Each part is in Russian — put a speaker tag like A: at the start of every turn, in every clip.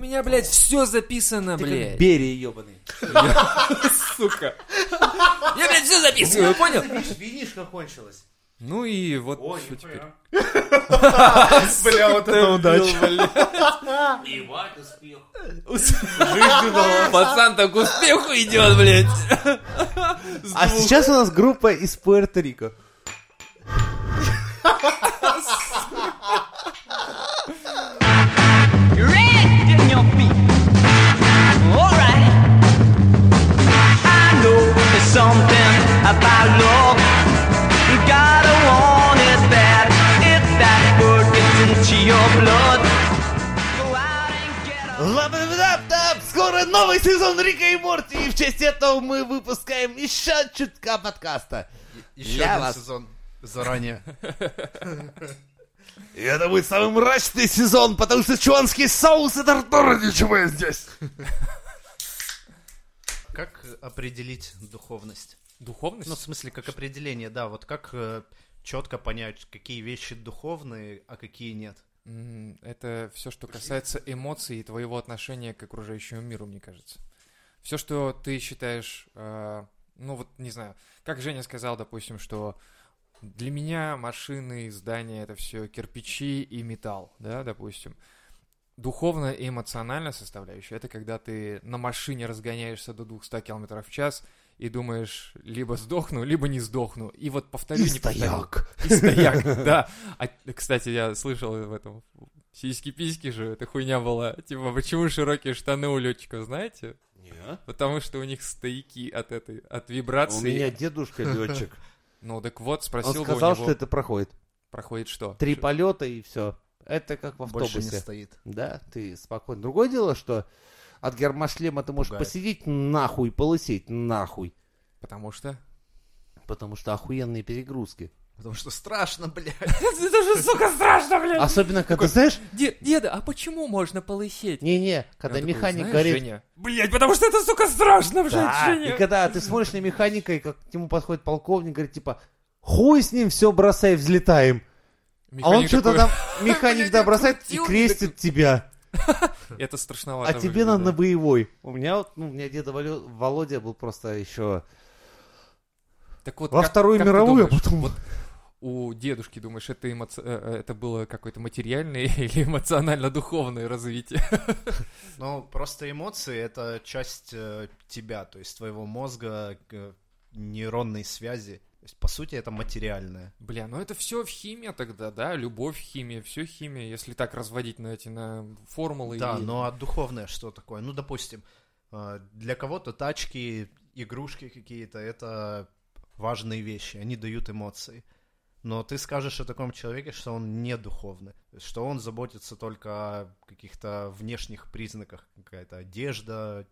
A: У меня, блядь, все записано,
B: Ты как
A: блядь.
B: Берия ебаный.
A: Сука. Я, блядь, все записываю, понял?
B: Видишь, винишка кончилась.
A: Ну и вот
B: Ой,
A: что теперь.
C: Бля, вот это удача.
B: Ебать, успех.
A: Пацан так к успеху идет, блядь.
B: А сейчас у нас группа из Пуэрто-Рико.
D: About love. Gotta want it bad. If that word gets into your blood, go out and get a
B: Ла-ба-ба-да-да! Скоро новый сезон Рика и Морти, и в честь этого мы выпускаем еще чутка подкаста.
C: Еще
B: Для
C: один
B: вас.
C: сезон заранее.
B: И это будет самый мрачный сезон, потому что чуанский соус и тартура ничего здесь.
C: Как определить духовность?
A: Духовность?
C: Ну, в смысле, как определение, да. Вот как четко понять, какие вещи духовные, а какие нет.
A: Это все, что касается эмоций и твоего отношения к окружающему миру, мне кажется. Все, что ты считаешь, э, ну вот, не знаю, как Женя сказал, допустим, что для меня машины, здания — это все кирпичи и металл, да, допустим. Духовная и эмоциональная составляющая — это когда ты на машине разгоняешься до 200 км в час и думаешь, либо сдохну, либо не сдохну. И вот повторю, не повторю. И стояк, да. А, кстати, я слышал в этом сиськи-письки же, эта хуйня была. Типа, почему широкие штаны у летчиков, знаете? Потому что у них стояки от этой, от вибрации.
B: У меня дедушка летчик.
A: Ну, так вот,
B: Он
A: спросил бы у
B: сказал,
A: него,
B: что это проходит.
A: проходит что?
B: Три полета и все. Это как в
C: Больше не
B: автобусе.
C: стоит.
B: Да, ты спокойно. Другое дело, что от гермошлема ты можешь
C: Пугает.
B: посидеть нахуй, полысеть нахуй.
A: Потому что?
B: Потому что охуенные перегрузки.
C: Потому что страшно, блядь.
A: Это же, сука, страшно, блядь!
B: Особенно, когда, знаешь,
A: Деда, а почему можно полысеть?
B: не-не, когда
A: Я такой,
B: механик
A: «Знаешь,
B: горит.
A: Женя, Блядь, потому что это, сука, страшно, блядь,
B: Да,
A: Женя.
B: и когда ты смотришь на механика, и как к нему подходит полковник, говорит, типа, хуй с ним, все бросай, взлетаем. а он что-то там, механик, да, бросает и крестит тебя.
A: Это страшновато
B: А тебе надо на боевой. У меня вот, ну, у меня деда Володя был просто еще
A: Так вот,
B: во
A: как-
B: Вторую
A: как
B: мировую, а потом...
A: вот у дедушки, думаешь, это, эмоци- э, э, это было какое-то материальное или эмоционально-духовное развитие?
C: Ну, просто эмоции — это часть э, тебя, то есть твоего мозга, нейронной связи. То есть, по сути, это материальное.
A: Бля, ну это все в химии тогда, да? Любовь, химия, все химия, если так разводить на эти на формулы.
C: Да,
A: и-
C: но а духовное что такое? Ну, допустим, э, для кого-то тачки, игрушки какие-то — это важные вещи, они дают эмоции. Но ты скажешь о таком человеке, что он не духовный, что он заботится только о каких-то внешних признаках, какая-то одежда,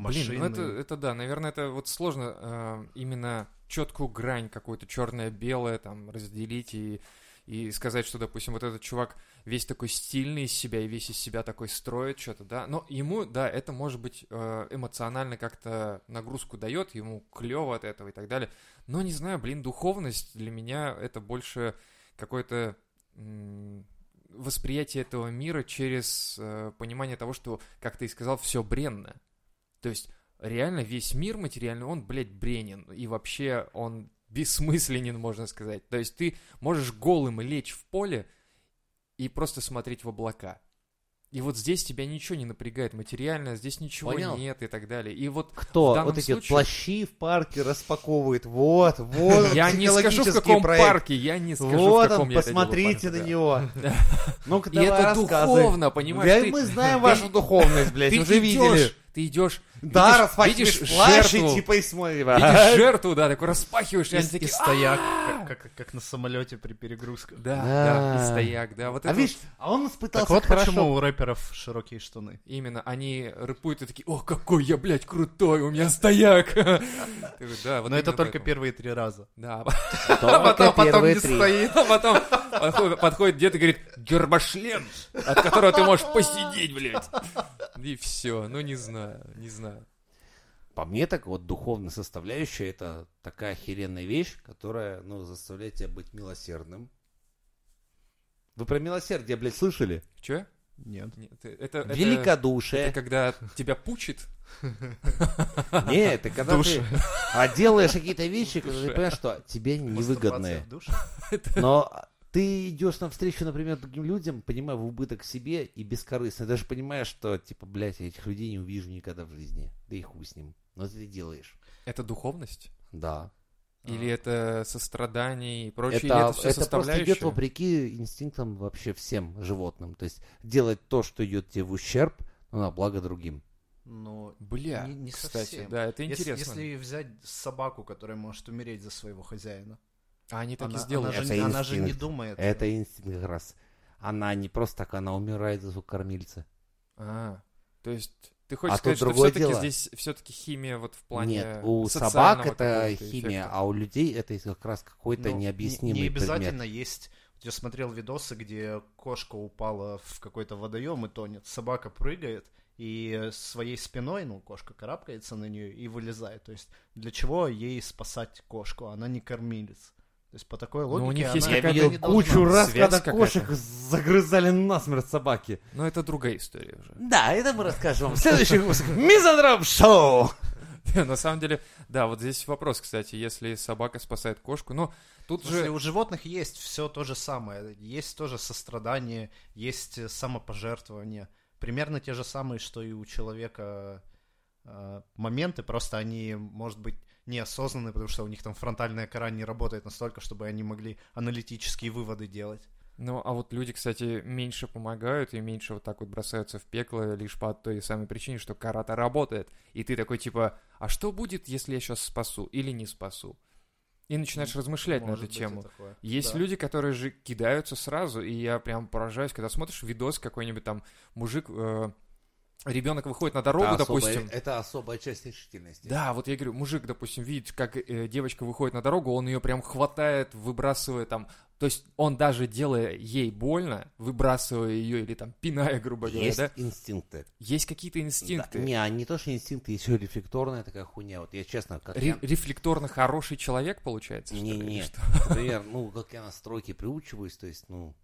C: машины.
A: Блин, ну это, это да, наверное, это вот сложно э, именно четкую грань какую-то черное-белое там разделить и, и сказать, что, допустим, вот этот чувак весь такой стильный из себя и весь из себя такой строит что-то, да. Но ему, да, это может быть э, эмоционально как-то нагрузку дает, ему клево от этого и так далее. Но не знаю, блин, духовность для меня это больше какое-то восприятие этого мира через э, понимание того, что, как ты и сказал, все бренно. То есть реально весь мир материальный, он, блядь, бренен. И вообще он бессмысленен, можно сказать. То есть ты можешь голым лечь в поле и просто смотреть в облака. И вот здесь тебя ничего не напрягает материально, здесь ничего
B: Понял.
A: нет и так далее. И вот
B: Кто? Вот эти
A: случае-
B: плащи в парке распаковывает. Вот, вот.
A: я не скажу, в каком
B: проект.
A: парке, я не скажу,
B: Вот
A: в каком
B: он,
A: я
B: посмотрите
A: парке,
B: на
A: да.
B: него. Ну-ка,
A: И
B: давай
A: это духовно, понимаешь?
B: Да,
A: ты-
B: мы знаем вашу духовность, блядь, уже видели.
A: Ты идешь,
B: Да, распахиваешь плащ и типа и смотришь.
A: видишь жертву, да, такой распахиваешь, и такие,
C: стояк, как, как- как на самолете при перегрузках.
A: Да,
B: Да.
A: и стояк, да. Вот
B: А
A: это
B: видишь,
A: вот
B: а он испытался
C: Так вот
B: хорошо.
C: почему у рэперов широкие штаны.
A: именно они рэпуют и такие, о, какой я, блядь, крутой, у меня стояк. Да, вот
C: Но это только
A: поэтому.
C: первые три раза.
A: Да,
B: Только
C: потом
B: первые
C: не
B: три.
C: стоит.
A: а потом подходит, подходит дед и говорит, гербошлем, от которого ты можешь посидеть, блядь. И все, ну не знаю, не знаю.
B: По мне так вот духовная составляющая это такая охеренная вещь, которая, ну, заставляет тебя быть милосердным. Вы про милосердие, блядь, слышали?
A: Че?
C: Нет.
A: Нет, это, это,
B: Великодушие.
A: это когда тебя пучит.
B: Нет, это когда ты а, делаешь какие-то вещи, которые ты понимаешь, что тебе невыгодные. Но ты идешь навстречу, например, другим людям, понимая в убыток себе и бескорыстно. Даже понимаешь, что, типа, блядь, я этих людей не увижу никогда в жизни. Да и хуй с ним. Но ты делаешь.
A: Это духовность?
B: Да.
A: Или это сострадание и прочее?
B: это,
A: или это все
B: это просто
A: составляющие?
B: идет вопреки инстинктам вообще всем животным. То есть делать то, что идет тебе в ущерб, но на благо другим.
C: Ну,
A: Бля,
C: Не- не
A: кстати,
C: совсем.
A: да, это
C: если,
A: интересно.
C: если взять собаку, которая может умереть за своего хозяина,
A: А они так
C: она,
A: и сделают.
C: она же, она же не думает.
B: Это инстинкт как раз. Она не просто так, она умирает за кормильца.
A: А, то есть ты хочешь
B: А
A: сказать, что все-таки
B: дело.
A: здесь все-таки химия вот в плане
B: Нет, у собак это химия,
A: эффекта?
B: а у людей это как раз какой-то
C: Ну, не-
B: необъяснимый
C: Не, обязательно
B: предмет.
C: есть... Я смотрел видосы, где кошка упала в какой-то водоем и тонет. Собака прыгает и своей спиной, ну, кошка карабкается на нее и вылезает. То есть для чего ей спасать кошку? Она не кормилец. То есть по такой
A: Ну,
C: логике
A: у них
C: она,
A: есть
B: Я
A: какая-то
B: видел кучу раз,
A: связь
B: когда
A: какая-то.
B: кошек загрызали насмерть собаки.
A: Но это другая история уже.
B: Да, это мы расскажем вам в следующих выпусках Мизантроп Шоу!
A: На самом деле, да, вот здесь вопрос, кстати, если собака спасает кошку, ну, тут же...
C: у животных есть все то же самое. Есть тоже сострадание, есть э, самопожертвование. Примерно те же самые, что и у человека э, моменты, просто они, может быть, неосознанные, потому что у них там фронтальная кора не работает настолько, чтобы они могли аналитические выводы делать.
A: Ну, а вот люди, кстати, меньше помогают и меньше вот так вот бросаются в пекло лишь по той самой причине, что карата работает. И ты такой типа, а что будет, если я сейчас спасу или не спасу? И начинаешь размышлять на
C: Может
A: эту
C: быть, и
A: тему. Есть
C: Да.
A: люди, которые же кидаются сразу, и я прям поражаюсь, когда смотришь видос какой-нибудь там мужик, ребенок выходит на дорогу,
B: Это особая-
A: допустим.
B: Это особая часть решительности.
A: Да, вот я говорю, мужик, допустим, видит, как э, девочка выходит на дорогу, он ее прям хватает, выбрасывая там, то есть он даже делая ей больно, выбрасывая ее или там пиная, грубо говоря,
B: Есть
A: да,
B: инстинкты.
A: есть какие-то инстинкты.
B: Да, не, а не то, что инстинкты, еще рефлекторная такая хуйня. Вот я честно, как
A: Ре-
B: я...
A: рефлекторно хороший человек, получается, что ли, или
B: Не-не,
A: что?
B: например, ну, как я на стройке приучиваюсь, то есть, ну,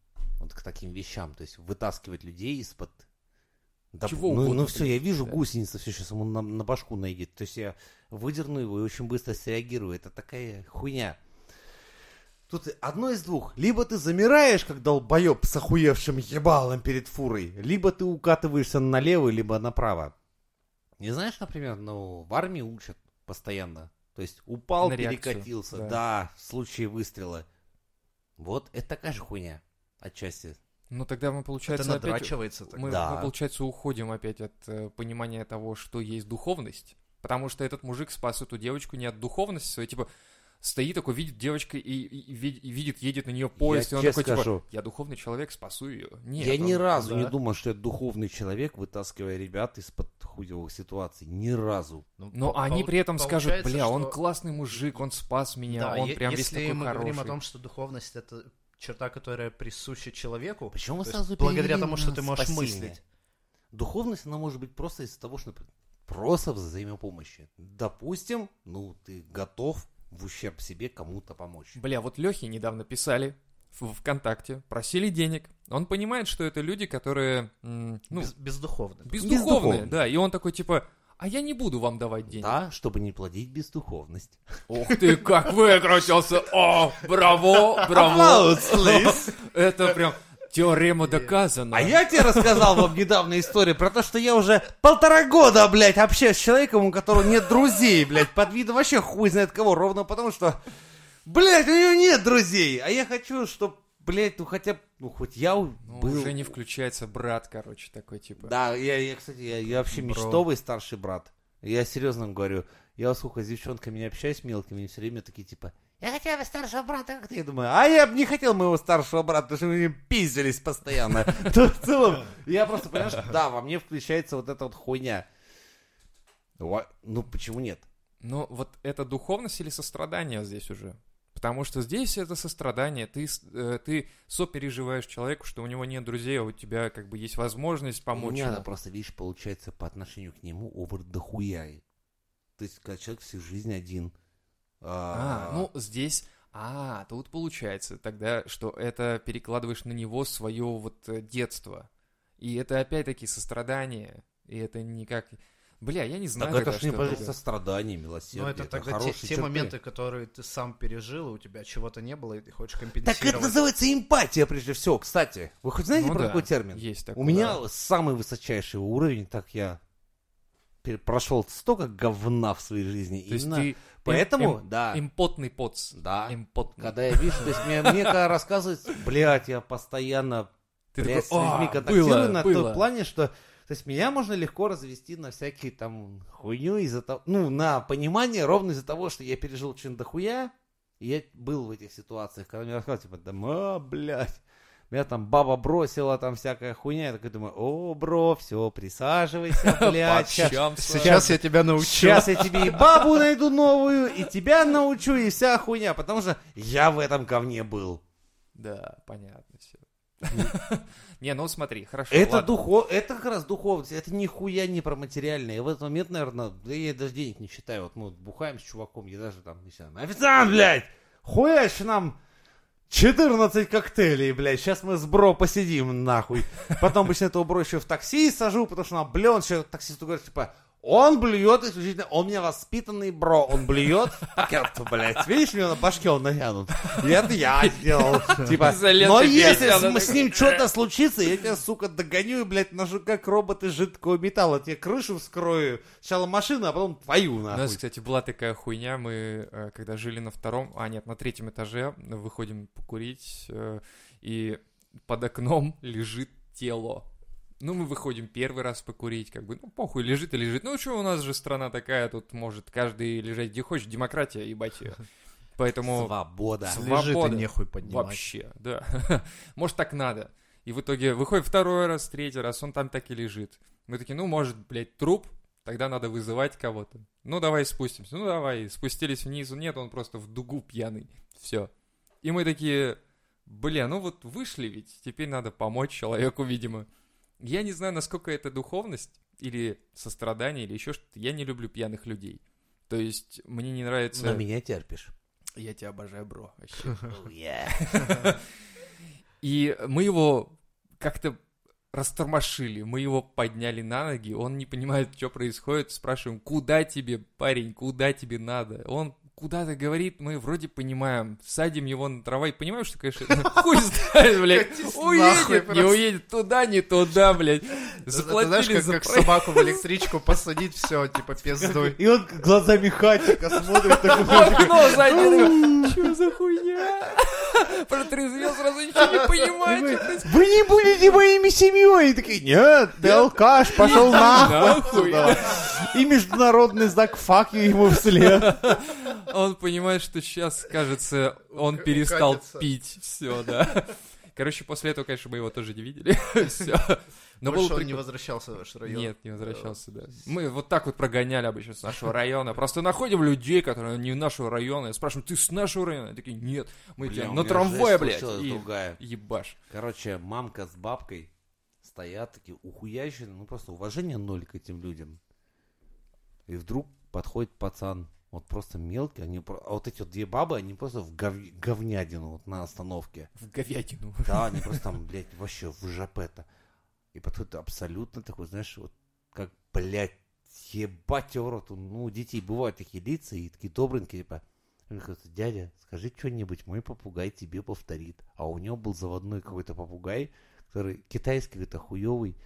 B: вот к таким вещам, то есть вытаскивать людей из-под... Да,
A: Чего
B: ну,
A: угодно,
B: ну все, я вижу
A: да.
B: гусеница, все сейчас ему на, на башку найдет. То есть я выдерну его и очень быстро среагирую. Это такая хуйня. Тут одно из двух. Либо ты замираешь, как долбоеб с охуевшим ебалом перед фурой, либо ты укатываешься налево, либо направо. Не знаешь, например, ну, в армии учат постоянно. То есть упал,
A: На реакцию,
B: перекатился.
A: да.
B: Да. в случае выстрела. Вот, это такая же хуйня. Отчасти.
A: Ну тогда мы,
C: Это
A: получается, опять...
C: надрачивается так.
A: Мы,
B: Да.
A: мы, получается, уходим опять от э, понимания того, что есть духовность. Потому что этот мужик спас эту девочку не от духовности своей, типа, стоит такой, видит девочка и, и- и ви- и видит, едет на нее поезд,
B: Я
A: и он такой, типа,
B: скажу.
A: я духовный человек, спасу ее. Нет,
B: я
A: он-
B: ни разу
C: да.
B: не думал, что это духовный человек, вытаскивая ребят из-под хуевых ситуаций. Ни разу.
A: Но
C: по-
A: они при этом скажут, бля, он
C: что-
A: классный мужик, он спас меня,
C: Да,
A: он
C: е-
A: прям весь
C: если
A: такой
C: мы
A: хороший.
C: говорим о том, что духовность это черта, которая присуща человеку,
B: Почему мы
C: то есть
B: сразу
C: благодаря тому, что ты можешь
B: спасение?
C: мыслить.
B: Духовность, она может быть просто из-за того, что просто взаимопомощи. Допустим, ну, ты готов в ущерб себе кому-то помочь.
A: Бля, вот Лехе недавно писали в ВКонтакте, просили денег. Он понимает, что это люди, которые, ну,
C: Без- бездуховно.
A: бездуховные,
B: бездуховные.
A: да, и он такой, типа, а я не буду вам давать денег.
B: Да, чтобы не плодить бездуховность.
A: Ух ты, как выкрутился! О, браво, браво! Это прям теорема доказана.
B: А я тебе рассказал вам недавно историю про то, что я уже полтора года, блядь, общаюсь с человеком, у которого нет друзей, блядь, под видом вообще хуй знает кого, ровно потому что, блядь, у него нет друзей, а я хочу, чтобы, блядь, ну хотя бы, ну хоть я
A: Ну,
B: был...
A: уже не включается брат, короче, такой, типа.
B: Да, я, я кстати, я, я вообще
C: Бро.
B: мечтовый старший брат. Я серьезно говорю, я сколько с девчонками не общаюсь мелкими, они все время такие типа, я хотел бы старшего брата, как ты. Я думаю, а я бы не хотел моего старшего брата, потому что мы ним пиздились постоянно. То в целом, я просто понимаю, что да, во мне включается вот эта вот хуйня. Ну, почему нет?
A: Но вот это духовность или сострадание здесь уже? Потому что здесь это сострадание, ты, э, ты сопереживаешь человеку, что у него нет друзей, а у тебя как бы есть возможность
B: У
A: помочь
B: меня
A: ему.
B: просто, видишь, получается по отношению к нему овер дохуя. То есть, когда человек всю жизнь один.
A: А, ну здесь... А, тут получается тогда, что это перекладываешь на него свое вот э, детство. И это опять-таки сострадание. И это никак... Бля, я не знаю.
B: Так это
A: тогда,
B: ж не
A: такое.
B: сострадание, милосердие.
C: Но это тогда те, те
B: черты.
C: моменты, которые ты сам пережил, и у тебя чего-то не было, и ты хочешь
B: Так это
C: компенсировать.
B: называется эмпатия, прежде всего. Кстати, вы хоть знаете
A: Ну
B: про
A: да,
B: такой термин?
A: Есть такой.
B: У меня самый высочайший уровень, так я прошел столько говна в своей жизни.
A: То есть
B: Именно
A: ты
B: Поэтому,
A: эм-
B: да,
A: импотный поц.
B: да.
A: Импотный.
B: Когда я вижу, то есть мне, мне когда рассказывают, блядь, я постоянно
A: Ты
B: блядь,
A: такой,
B: с людьми
A: «А,
B: контактирую на
A: было».
B: том плане, что то есть меня можно легко развести на всякие там хуйню из-за того, ну, на понимание ровно из-за того, что я пережил что-то дохуя, и я был в этих ситуациях, когда мне рассказывают, типа, да, а, блядь, меня там баба бросила, там всякая хуйня, я такой думаю, о, бро, все, присаживайся, блядь,
A: Пообщаемся.
C: Сейчас я тебя научу.
B: Сейчас я тебе и бабу найду новую, и тебя научу, и вся хуйня, потому что я в этом говне был.
A: Да, понятно все. Не, ну смотри, хорошо.
B: Это
A: ладно.
B: духов, это как раз духовность, это нихуя не про материальное. Я в этот момент, наверное, да я даже денег не считаю. Вот мы вот бухаем с чуваком, я даже там начинаю. Официант, блядь! Хуящ нам 14 коктейлей, блядь, сейчас мы с бро посидим, нахуй. Потом обычно этого бро еще в такси сажу, потому что он блен, еще таксисту говорит, типа, он блюет исключительно, он у меня воспитанный бро, он блюет. Я, блядь, видишь, у него на башке он натянут. И это я сделал. Типа, но если с, ним что-то случится, я тебя, сука, догоню и, блядь, ножу как робот из жидкого металла. Тебе крышу вскрою. Сначала машину, а потом твою,
A: У нас,
B: нахуй.
A: кстати, была такая хуйня, мы э, когда жили на втором, а нет, на третьем этаже, выходим покурить, э, и под окном лежит тело. Ну, мы выходим первый раз покурить, как бы, ну, похуй, лежит и лежит. Ну, что, у нас же страна такая, тут может каждый лежать где хочет, демократия, ебать ее. Поэтому
B: Свобода.
A: Св-
C: Лежит и
A: Свобода.
C: нехуй поднимать.
A: вообще, да. Может, так надо. И в итоге выходит второй раз, третий раз, он там так и лежит. Мы такие, ну, может, блядь, труп, тогда надо вызывать кого-то. Ну, давай спустимся. Ну, давай. Спустились вниз, нет, он просто в дугу пьяный. Все. И мы такие, бля, ну вот вышли ведь, теперь надо помочь человеку, видимо. Я не знаю, насколько это духовность или сострадание, или еще что-то. Я не люблю пьяных людей. То есть мне не нравится...
B: На меня терпишь.
A: Я тебя обожаю, бро. И мы его как-то растормошили, мы его подняли на ноги, он не понимает, что происходит, спрашиваем, куда тебе, парень, куда тебе надо? Он куда-то говорит, мы вроде понимаем, садим его на трава и понимаем, что, конечно, хуй знает, блядь, уедет, не уедет, туда, не туда, блядь. Заплатили
C: как,
A: за
C: как собаку в электричку посадить, все, типа, пиздуй.
B: И он глазами хатика смотрит
A: окно заднее, что за хуйня? Протрезвел, сразу ничего не понимает. что происходит.
B: Вы не будете моими семьей. И такие, нет, ты алкаш, пошел нахуй. И международный знак фак ему вслед.
A: Он понимает, что сейчас, кажется, он перестал
C: Катится.
A: пить. Все, да. Короче, после этого, конечно, мы его тоже не видели. Все. Но
C: Больше
A: было
C: он не возвращался в ваш район.
A: Нет, не возвращался, да. Мы вот так вот прогоняли обычно с нашего района. Просто находим людей, которые не нашего района, и спрашиваем, ты с нашего района? Они такие, нет, мы
B: Бля,
A: тебя на трамвае, блядь. И
B: другая.
A: ебашь.
B: Короче, мамка с бабкой стоят такие ухуящие, ну просто уважение ноль к этим людям. И вдруг подходит пацан, вот просто мелкий, они, а вот эти вот две бабы, они просто в гов- говнядину вот на остановке.
A: В говядину.
B: Да, они просто там, блядь, вообще в жопета. И подходит абсолютно такой, знаешь, вот как, блядь, ебать его рот. Ну, у детей бывают такие лица и такие добренькие, типа, он говорит, дядя, скажи что-нибудь, мой попугай тебе повторит. А у него был заводной какой-то попугай, который китайский какой-то хуёвый.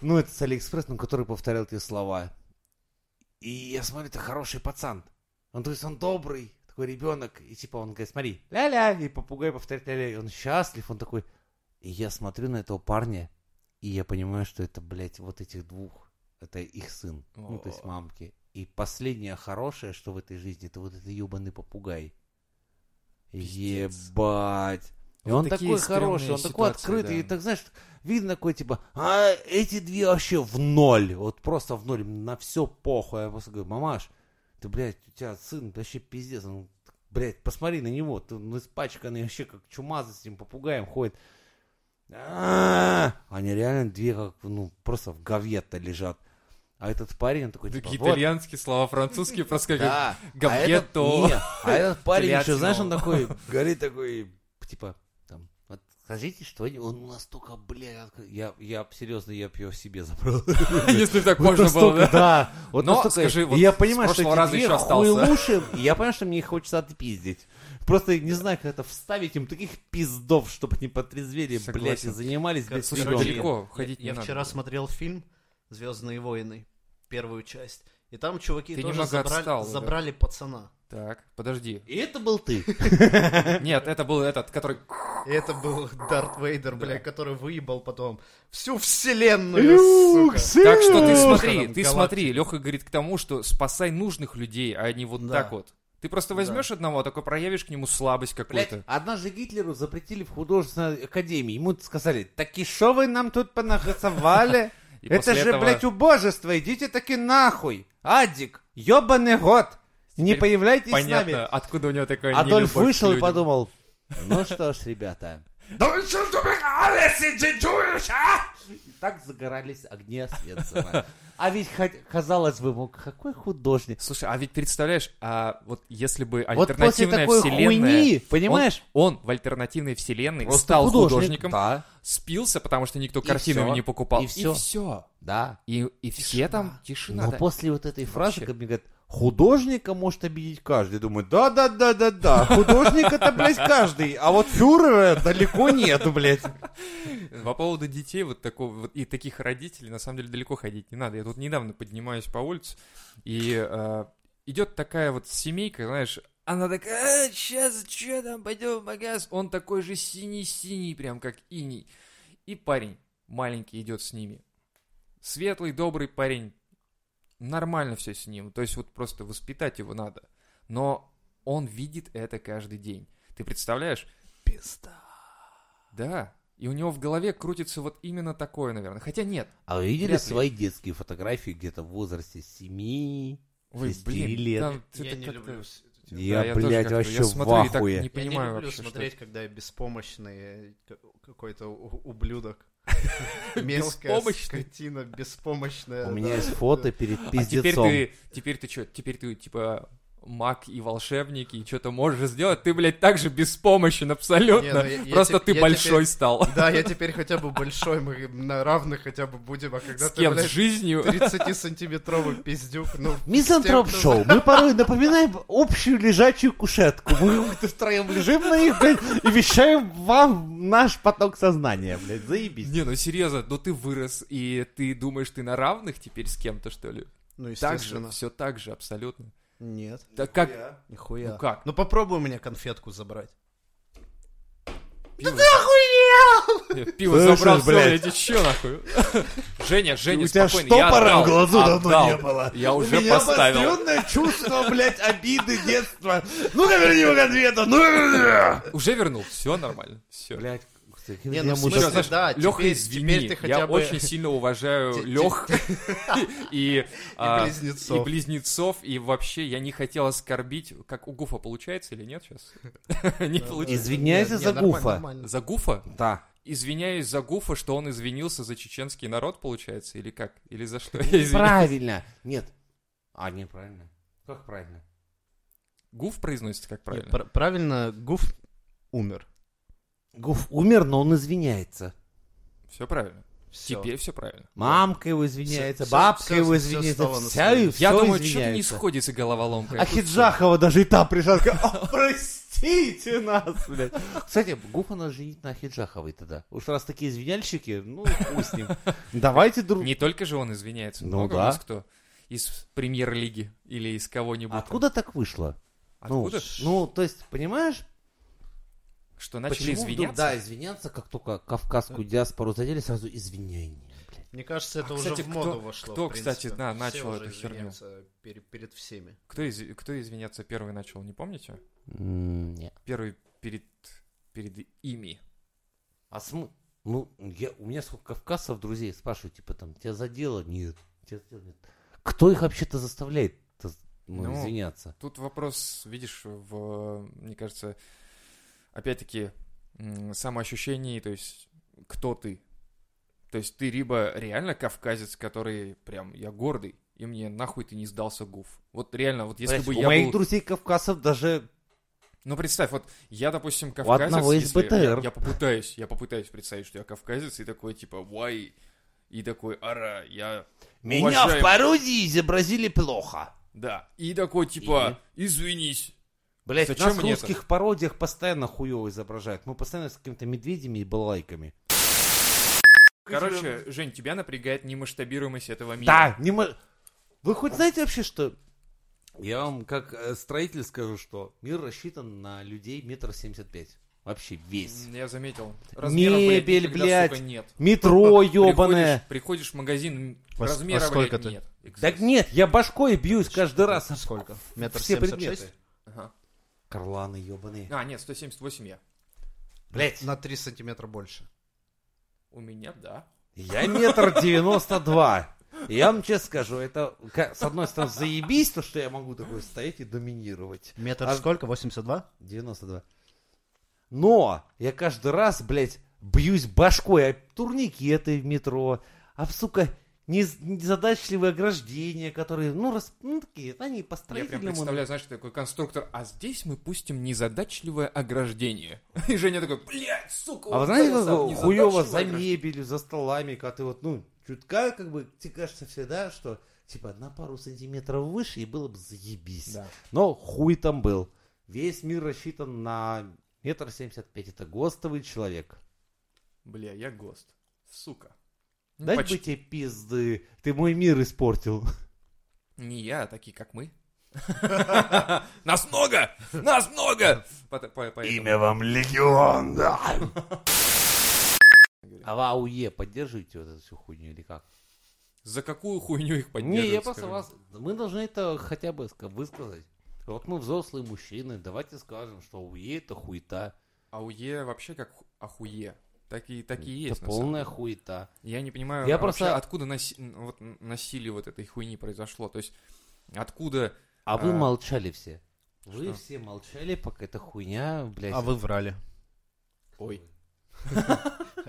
B: Ну, это с Алиэкспресс, но который повторял эти слова. И я смотрю, это хороший пацан. Он, то есть он добрый, такой ребенок. И типа он говорит, смотри, ля-ля, и попугай повторяет ля-ля. И он счастлив, он такой. И я смотрю на этого парня, и я понимаю, что это, блядь, вот этих двух. Это их сын. Ну, то есть мамки. И последнее хорошее, что в этой жизни, это вот этот ебаный попугай.
A: Пиздец.
B: Ебать. И
A: Вот
B: он такой хороший, он такой открытый.
A: да.
B: И так, знаешь, видно такой, типа, а эти две вообще в ноль. Вот просто в ноль, на все похуй. Я просто говорю, мамаш, ты, блядь, у тебя сын вообще пиздец. Он, блядь, посмотри на него. Ты, он испачканный вообще, как чумазый с этим попугаем ходит. А, Они реально две, как, ну, просто в говье-то лежат. А этот парень, он такой, типа, вот,
A: итальянские слова, французские просто как...
B: да. А этот, а этот парень еще, знаешь, он такой, горит такой, типа, Скажите, что он настолько, бля, я, я серьезно, я его себе забрал.
A: Если так можно было, да?
B: да. Вот
A: Но
B: настолько-
A: скажи, вот
B: я понимаю, что
A: раза еще остался.
B: и я понимаю, что мне их хочется отпиздить. Просто не знаю, как это вставить им таких пиздов, чтобы они потрезвели, блядь, и занимались,
A: Слушай, далеко
C: Я-
A: ходить
C: Я вчера смотрел фильм Звездные войны, первую часть. И там чуваки тоже забрали пацана.
A: Так, подожди.
B: И это был ты.
A: Нет, это был этот, который...
C: Это был Дарт Вейдер, бля, который выебал потом всю вселенную, сука.
A: Так что ты смотри, ты смотри, Леха говорит к тому, что спасай нужных людей, а не вот
C: Да.
A: так вот. Ты просто возьмешь одного, такой проявишь к нему слабость
B: Блядь,
A: какую-то.
B: однажды Гитлеру запретили в художественной академии. Ему сказали, так и шо вы нам тут понагресовали?
A: И
B: Это же,
A: этого-
B: блядь, убожество, идите таки нахуй. Адик, ебаный год. Не появляйтесь с
A: Понятно,
B: нами.
A: откуда у него такая
B: Адольф
A: нелюбовь к
B: вышел и подумал, ну что ж, ребята. И так загорались огни Освенцима. А ведь, казалось бы, мог, какой художник.
A: Слушай, а ведь представляешь, а вот если бы
B: Вот
A: альтернативная
B: такой
A: вселенная...
B: хуйни, понимаешь?
A: Он, он в альтернативной вселенной
B: Просто
A: стал
B: художник,
A: художником,
B: Да,
A: спился, потому что никто
B: И
A: картину не покупал.
B: И всё.
A: все.
B: да.
A: И, и все там тишина.
B: Но
A: да.
B: после вот этой фразы, как мне говорят, художника может обидеть каждый. Думаю, да-да-да-да-да, художник это, блядь, каждый, а вот фюрера далеко нет, блядь.
A: По поводу детей, вот такого вот и таких родителей, на самом деле далеко ходить не надо. Я тут недавно поднимаюсь по улице, и э, идет такая вот семейка, знаешь, она такая, сейчас, что там, пойдем в магаз. Он такой же синий-синий, прям как иней. И парень маленький идет с ними. Светлый, добрый парень. Нормально все с ним. То есть вот просто воспитать его надо. Но он видит это каждый день. Ты представляешь?
C: Пизда.
A: Да. И у него в голове крутится вот именно такое, наверное. Хотя нет.
B: А вы видели свои детские фотографии где-то в возрасте 7
A: Ой, блин,
B: лет.
A: там
C: Я не люблю.
B: Я,
A: Да, тоже
B: блядь, вообще
A: я
B: в
A: смотрю и так
B: ахуе.
A: не
C: Я не
A: понимаю
C: люблю
A: вообще, что
C: смотреть,
A: это.
C: когда я беспомощный э, какой-то у- ублюдок. Мелкая
A: Беспомощный?
C: скотина, беспомощная.
B: У меня есть фото перед
A: А теперь
B: пиздецом.
A: ты, теперь ты что, теперь ты типа маг и волшебник, и что-то можешь сделать, ты, блядь, так же беспомощен абсолютно.
C: Не, ну я- я
A: Просто
C: те-
A: ты
C: я
A: большой
C: теперь-
A: стал.
C: Да, я теперь хотя бы большой, мы на равных хотя бы будем, а когда
A: С
C: ты,
A: кем? С
C: блядь,
A: жизнью?
C: 30-сантиметровый пиздюк, ну...
B: Мизантроп
C: с тем, кто-
B: шоу. Мы порой напоминаем общую лежачую кушетку. Мы как-то втроем лежим на них, блядь, и вещаем вам наш поток сознания, блядь. Заебись.
A: Не, ну серьезно, ну ты вырос, и ты думаешь, ты на равных теперь с кем-то, что ли?
C: Ну,
A: Так же,
C: естественно.
A: все так же, абсолютно.
C: Нет,
A: Так как...
C: нихуя.
A: Ну как?
C: Ну попробуй у меня конфетку забрать.
A: Пиво, Нет, пиво
B: Слышишь,
A: забрал,
B: блядь?
A: блядь, и чё нахуй? Женя, Женя,
B: У тебя
A: спокойно, я
B: штопора в
A: отдал,
B: глазу давно
A: отдал.
B: не было.
A: Я
B: У
A: уже
B: меня
A: поставил.
B: обострённое чувство, блядь, обиды детства. Ну-ка верни его конфету. Ну,
A: Уже вернул, все нормально, все.
B: блядь.
C: Не,
B: я
C: ну в смысле,
A: знаешь,
C: да,
A: Леха,
C: теперь,
A: извини,
C: теперь ты хотя
A: я
C: бы...
A: очень сильно уважаю Лех и, а,
C: близнецов.
A: и близнецов, и вообще я не хотел оскорбить, как у Гуфа получается или нет сейчас? Не получается.
B: Извиняйся за Гуфа.
C: нормально.
A: За Гуфа?
B: Да.
A: Извиняюсь за Гуфа, что он извинился за чеченский народ, получается, или как? Или за что? Извиняюсь.
B: Правильно. Нет. А, неправильно. Как правильно?
A: Гуф произносится как
C: Нет,
A: правильно?
C: пр- Правильно, Гуф умер.
B: Гуф умер, но он извиняется.
A: Все правильно.
C: Всё.
A: Теперь все правильно.
B: Мамка его извиняется,
C: Всё-
B: бабка
C: всё-
B: его извиняется,
C: стало на
B: вся, и
A: Я
B: всё
A: думаю, что-то не сходится головоломка.
B: А Хиджахова даже и та пришла, такая, «О, простите нас, блядь. Кстати, Гуфа надо женить на Хиджаховой тогда. Уж раз такие извиняльщики, ну, хуй с ним. Давайте друг...
A: Не только же он извиняется.
B: Ну
A: Много у
B: да.
A: нас кто? Из премьер-лиги или из кого-нибудь. там.
B: Откуда так вышло? Ну,
A: Откуда?
B: Ну, то есть, понимаешь?
A: Что начали
B: почему вдруг,
A: извиняться?
B: Да, извиняться, как только кавказскую диаспору задели, сразу извинения, блядь.
C: Мне кажется, это
A: А,
C: уже
A: кстати,
C: в моду
A: кто-
C: вошло.
A: кто,
C: в
A: кстати, да,
C: Все
A: начал
C: уже
A: эту херню?
C: перед, перед всеми.
A: Кто, из, кто извиняться первый начал, не помните?
B: Нет.
A: Первый перед, перед ими.
B: А смы... Ну, я, у меня сколько кавказцев друзей спрашивают, типа, там, тебя задело? Нет. Тебя задело? Нет. Кто их вообще-то заставляет ну,
A: Ну,
B: извиняться?
A: Тут вопрос, видишь, в, мне кажется, опять-таки, м, самоощущении, то есть, кто ты? То есть, ты либо реально кавказец, который прям, я гордый, и мне нахуй ты не сдался гуф. Вот реально, вот если
B: Блядь,
A: бы
B: у
A: я
B: моих
A: был...
B: друзей кавказцев даже
A: Ну, представь, вот я, допустим, кавказец.
B: одного из
A: если-
B: БТР.
A: Я, я попытаюсь, я попытаюсь представить, что я кавказец, и такой, типа, why? И такой, ара, я
B: Меня
A: уважаем».
B: в пародии изобразили плохо.
A: Да. И такой, типа, извинись.
B: Блять,
A: Зачем
B: нас в
A: мне это?
B: русских пародиях постоянно хуево изображают. Мы постоянно с какими-то медведями и балалайками.
A: Короче, Жень, тебя напрягает немасштабируемость этого мира.
B: Да, не мо- Вы хоть знаете вообще, что... Я вам как э, строитель скажу, что мир рассчитан на людей метр семьдесят пять. Вообще весь.
A: Я заметил. Размеров,
B: Мебель,
A: никогда,
B: блядь.
A: сука, нет.
B: Метро ебаное.
A: Приходишь, приходишь в магазин,
C: Во
A: размера,
C: во сколько
A: блядь,
C: ты?
A: нет.
B: Да нет, я башкой бьюсь каждый раз.
C: Сколько? Метр семьдесят шесть?
A: Ага.
B: Карланы ебаные.
A: А, нет, 178 я.
B: Блять,
C: На 3 сантиметра больше.
A: У меня, да.
B: я метр девяносто два. Я вам честно скажу, это с одной стороны заебись, то, что я могу такой стоять и доминировать.
C: Метр
B: А-
C: сколько? 82?
B: 92. Но я каждый раз, блядь, бьюсь башкой об турникеты в метро, об, сука, нез- незадачливые ограждения, которые, ну, рас- ну, такие, они по
A: Я прям представляю, знаешь, такой конструктор, а здесь мы пустим незадачливое ограждение. И Женя такой, блядь, сука,
B: А вы знаете, как хуево за
A: ограждение».
B: мебелью, за столами, когда ты вот, ну, чутка, как бы, тебе кажется всегда, что, типа, на пару сантиметров выше, и было бы заебись.
A: Да.
B: Но хуй там был. Весь мир рассчитан на метр семьдесят пять. Это ГОСТовый человек.
A: Бля, я ГОСТ. Сука. Ну,
B: Дай
A: почти.
B: бы тебе пизды. Ты мой мир испортил.
A: Не я, а такие, как мы. Нас много! Нас много! Поэтому-
B: вам Легион, да. А в АУЕ поддерживаете вот эту всю хуйню или как?
A: За какую хуйню их поддерживать?
B: Не, я просто вас... Мы должны это хотя бы ска- высказать. Вот мы взрослые мужчины, давайте скажем, что АУЕ это хуета.
A: АУЕ вообще как ху- охуе. Так и, так и есть,
B: Это
A: самом
B: полная хуета.
A: Я не понимаю,
B: Я
A: а вообще
B: просто-
A: откуда наси- вот, насилие вот этой хуйни произошло. То есть, откуда...
B: А вы
A: А,
B: молчали все. Вы
A: что?
B: все молчали, пока эта хуйня, блядь.
C: А вы врали.
A: Ой.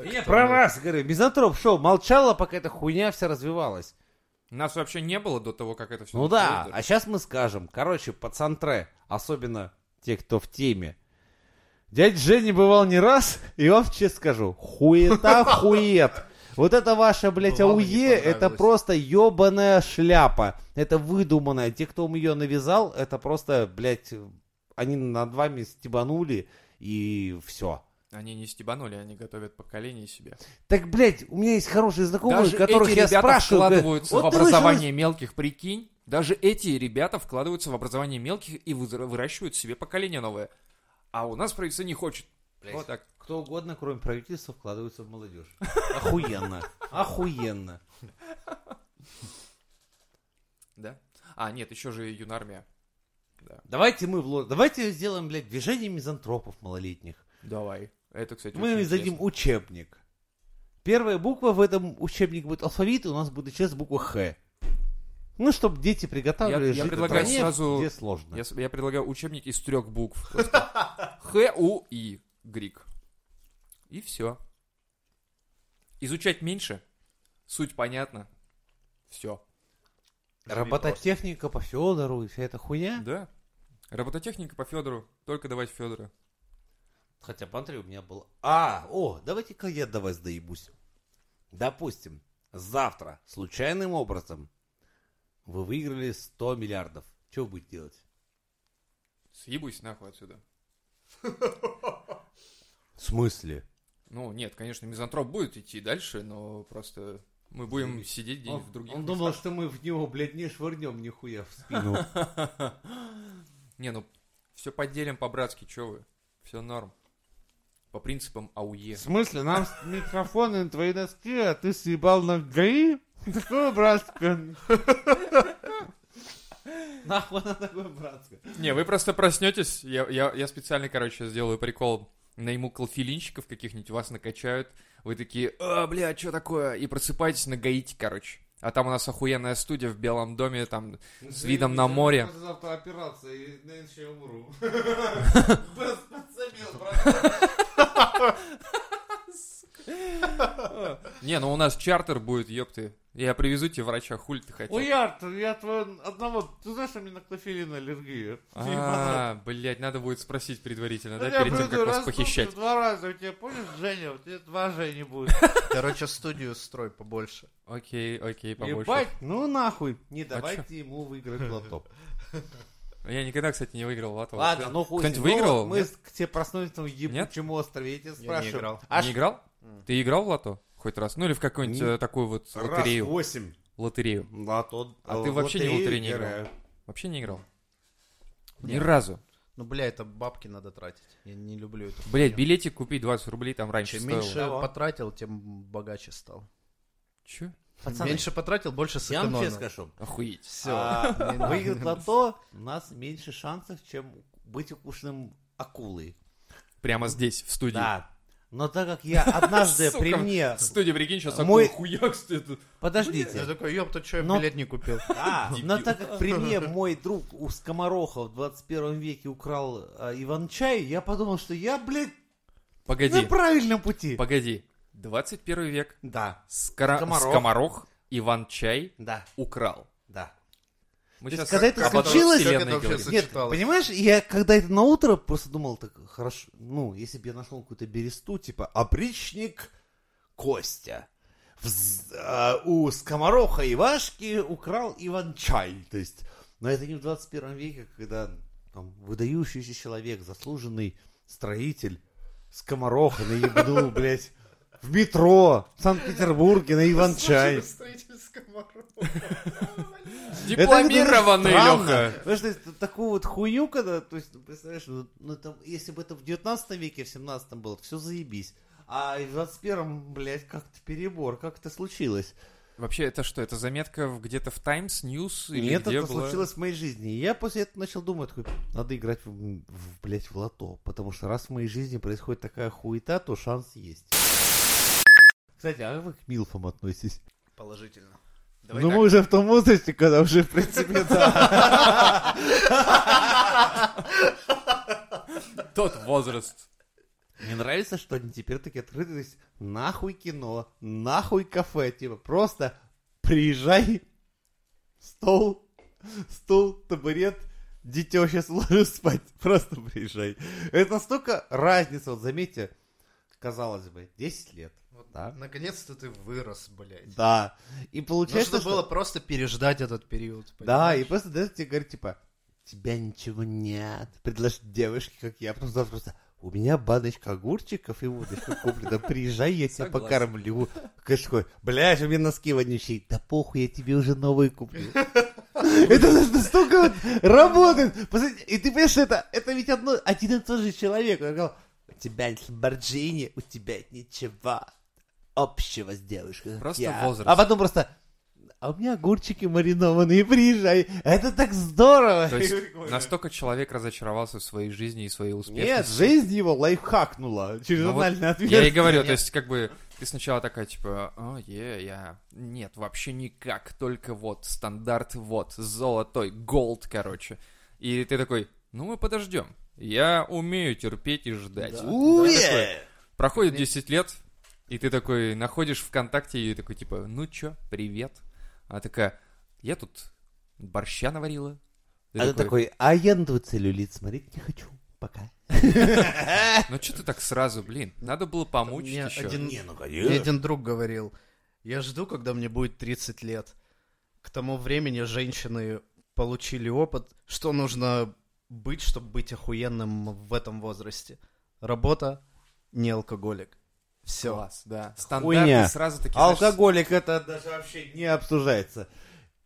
B: Я про вас говорю. Мизантроп шоу молчала, пока эта хуйня вся развивалась.
A: Нас вообще не было до того, как это все
B: Ну да, а сейчас мы скажем. Короче, пацантре, особенно те, кто в теме. Дядя Женя бывал не раз, и вам честно скажу, хуета хует. Вот это ваша, блядь,
C: Бывало,
B: АУЕ, это просто ебаная шляпа. Это выдуманная. Те, кто ее навязал, это просто, блядь, они над вами стебанули, и все.
A: Они не стебанули, они готовят поколение себе.
B: Так, блядь, у меня есть хорошие знакомые,
A: Даже
B: которых
A: эти
B: я
A: ребята
B: спрашиваю.
A: вкладываются
B: «Вот
A: в образование мелких, прикинь. Даже эти ребята вкладываются в образование мелких и выращивают себе поколение новое. А у нас правительство не хочет.
B: Блядь.
A: Вот так.
B: Кто угодно, кроме правительства, вкладывается в молодежь. Охуенно. Охуенно.
A: Да? А, нет, еще же юнармия. Да.
B: Давайте мы вло... Давайте сделаем, блядь, движение мизантропов малолетних.
A: Давай. Это, кстати,
B: Мы издадим учебник. Первая буква в этом учебнике будет алфавит, и у нас будет начинаться буква Х. Ну, чтобы дети приготавливались
A: Я- я предлагаю
B: стране,
A: сразу-
B: где сложно.
A: Я, я предлагаю учебник из трех букв. Х, У, И. Грик. И все. Изучать меньше. Суть понятна. Все.
B: Робототехника по Федору и вся эта хуйня.
A: Да. Робототехника по Федору. Только давать Федора.
B: Хотя пантри у меня было... А, о, давайте-ка я до вас доебусь. Допустим, завтра случайным образом вы выиграли 100 миллиардов. Что вы будете делать?
A: Съебусь нахуй отсюда.
B: В смысле?
A: Ну, нет, конечно, мизантроп будет идти дальше, но просто мы будем сидеть где-нибудь в других
B: он
A: местах.
B: думал, что мы в него, блядь, не швырнем нихуя в спину.
A: Не, ну, все поделим по-братски, чё вы? Все норм. По принципам АУЕ.
B: В смысле? Нам микрофоны на твои носки, а ты съебал на ГАИ? Такое братское. Нахуй на такое братское.
A: Не, вы просто проснетесь. Я, я, я специально, короче, сделаю прикол. Найму колфилинщиков каких-нибудь, вас накачают. Вы такие, а, бля, что такое? И просыпаетесь на Гаити, короче. А там у нас охуенная студия в Белом доме, там с видом на море.
B: Завтра операция, и я умру.
A: Не, ну у нас чартер будет, ёпты. Я привезу тебе врача, хуль ты хотел.
B: Ой, Артур, я твоего одного... Ты знаешь, у меня на клофелин аллергия.
A: А, блядь, надо будет спросить предварительно, да, перед тем, как вас похищать.
B: Два раза у тебя, помнишь, Женя? У тебя два Жени будет.
C: Короче, студию строй побольше.
A: Окей, окей, побольше.
B: Ебать, ну нахуй. Не
A: А
B: давайте ему выиграть лото.
A: Я никогда, кстати, не выиграл лото.
B: Ладно, ну хуй.
A: Кто-нибудь
B: ним.
A: выиграл?
B: Ну, Мы
A: Нет?
B: с- к тебе проснулись на ебучем острове, я тебя
C: Я не
B: спрашиваю.
C: играл.
B: А
A: Не играл? Ты играл в лото? Хоть раз? Ну или в какую-нибудь э, такую вот
B: Раз
A: лотерею?
B: восемь.
A: Лотерею.
B: Лото.
A: А
B: в
A: ты вообще ни в
B: лотерею
A: не играл?
B: играю.
A: Вообще не играл? Ни
C: Нет.
A: разу.
C: Ну, бля, это бабки надо тратить. Я не люблю это.
A: Блять, билетик купить 20 рублей там раньше
C: Чем
A: стоило.
C: меньше
B: Того.
C: потратил, тем богаче стал.
A: Чё?
B: Пацаны,
C: Меньше потратил, больше
B: я вам
C: сэкономил.
B: честно скажу.
A: Охуеть.
C: Все.
B: а, Выиграть лото у нас меньше шансов, чем быть укушенным акулой.
A: Прямо здесь, в студии.
B: Да. Но так как я однажды
A: Сука,
B: при мне...
A: В студии, прикинь, сейчас
B: Мой-
A: хуяк стоит.
C: Я
B: Подождите.
C: такой, ёпта, что я
B: Но-
C: билет не купил?
A: Дебил.
B: но так как при мне мой друг у скомороха в 21 веке украл а, Иван-чай, я подумал, что я, блядь,
A: Погоди,
B: на правильном пути.
A: погоди. 21 век.
B: Да,
A: Скоро...
B: Скоморох.
A: Скоморох Иван-чай
B: да,
A: украл.
B: да.
A: Мы
B: То есть,
A: сейчас
B: когда это случилось,
C: как это вообще.
B: Нет, понимаешь, я когда это на утро просто думал, так хорошо, ну, если бы я нашел какую-то бересту, типа опричник Костя. Вз- а, у скомороха Ивашки украл Иван-чай. То есть, но это не в 21 веке, когда там, выдающийся человек, заслуженный строитель скомороха наебнул, блядь, в метро в Санкт-Петербурге на Иван-чай.
A: Дипломированный, Леха.
B: Потому что это такую вот хуйню, когда, то есть, ну, представляешь, ну, ну, там, если бы это в 19 веке, в 17 было, все заебись. А в 21-м, блядь, как-то перебор, как это случилось?
A: Вообще, это что? Это заметка в- где-то в Times News? Или
B: Нет,
A: где
B: это
A: была?
B: случилось в моей жизни. И я после этого начал думать, такой, надо играть, в, в, блядь, в лото. Потому что раз в моей жизни происходит такая хуета, то шанс есть. Кстати, а вы к милфам относитесь?
C: Положительно.
B: ну, мы уже в том возрасте, когда уже, в принципе, да.
A: Тот возраст.
B: Мне нравится, что они теперь такие открыты, то есть нахуй кино, нахуй кафе, типа просто приезжай, стол, стул, табурет, дитё сейчас ложу спать, просто приезжай. Это настолько разница, вот заметьте, казалось бы, 10 лет, да,
C: Наконец-то ты вырос, блядь.
B: да, и получается,
C: Нужно
B: что-
C: было просто переждать этот период.
B: Да, и
C: понимаешь?
B: просто дает тебе говорит, типа, тебя ничего нет. Предложи девушке, как я, просто завтра просто, у меня баночка огурчиков и водочка куплена, приезжай, я тебя
A: Согласен.
B: покормлю. Конечно, такой, блядь, у меня носки вонючие. Да похуй, я тебе уже новые куплю. Это настолько вот работает. И ты понимаешь, что это, это ведь одно, один и тот же человек. Он говорил, у тебя Ламборджини, у тебя ничего общего с девушкой.
A: Просто
B: я».
A: возраст.
B: А потом просто, а у меня огурчики маринованные, приезжай. Это так здорово.
A: То есть настолько человек разочаровался в своей жизни и своей
B: Нет,
A: успешности.
B: жизнь его лайфхакнула через
A: Ну вот
B: анальное
A: Я
B: отверстие.
A: и говорю, то есть, как бы, ты сначала такая, типа, о, е, я... Нет, вообще никак, только вот, стандарт, вот, золотой, голд, короче. И ты такой, ну, мы подождем. Я умею терпеть и ждать.
B: Уе!
A: Проходит 10 лет, и ты такой находишь ВКонтакте и такой, типа, ну чё, привет. А такая, я тут борща наварила. Ты
B: А ты такой, а я на твой целлюлит смотреть не хочу. Пока.
A: ну чё ты так сразу, блин, надо было помучить еще.
C: один-
B: Не, ну
C: Мне один друг говорил, я жду, когда мне будет 30 лет. К тому времени женщины получили опыт, что нужно быть, чтобы быть охуенным в этом возрасте. Работа, не алкоголик. Все.
A: Класс, да.
B: Хуйня.
A: Стандарты сразу такие, знаешь,
B: Алкоголик это даже вообще не обсуждается.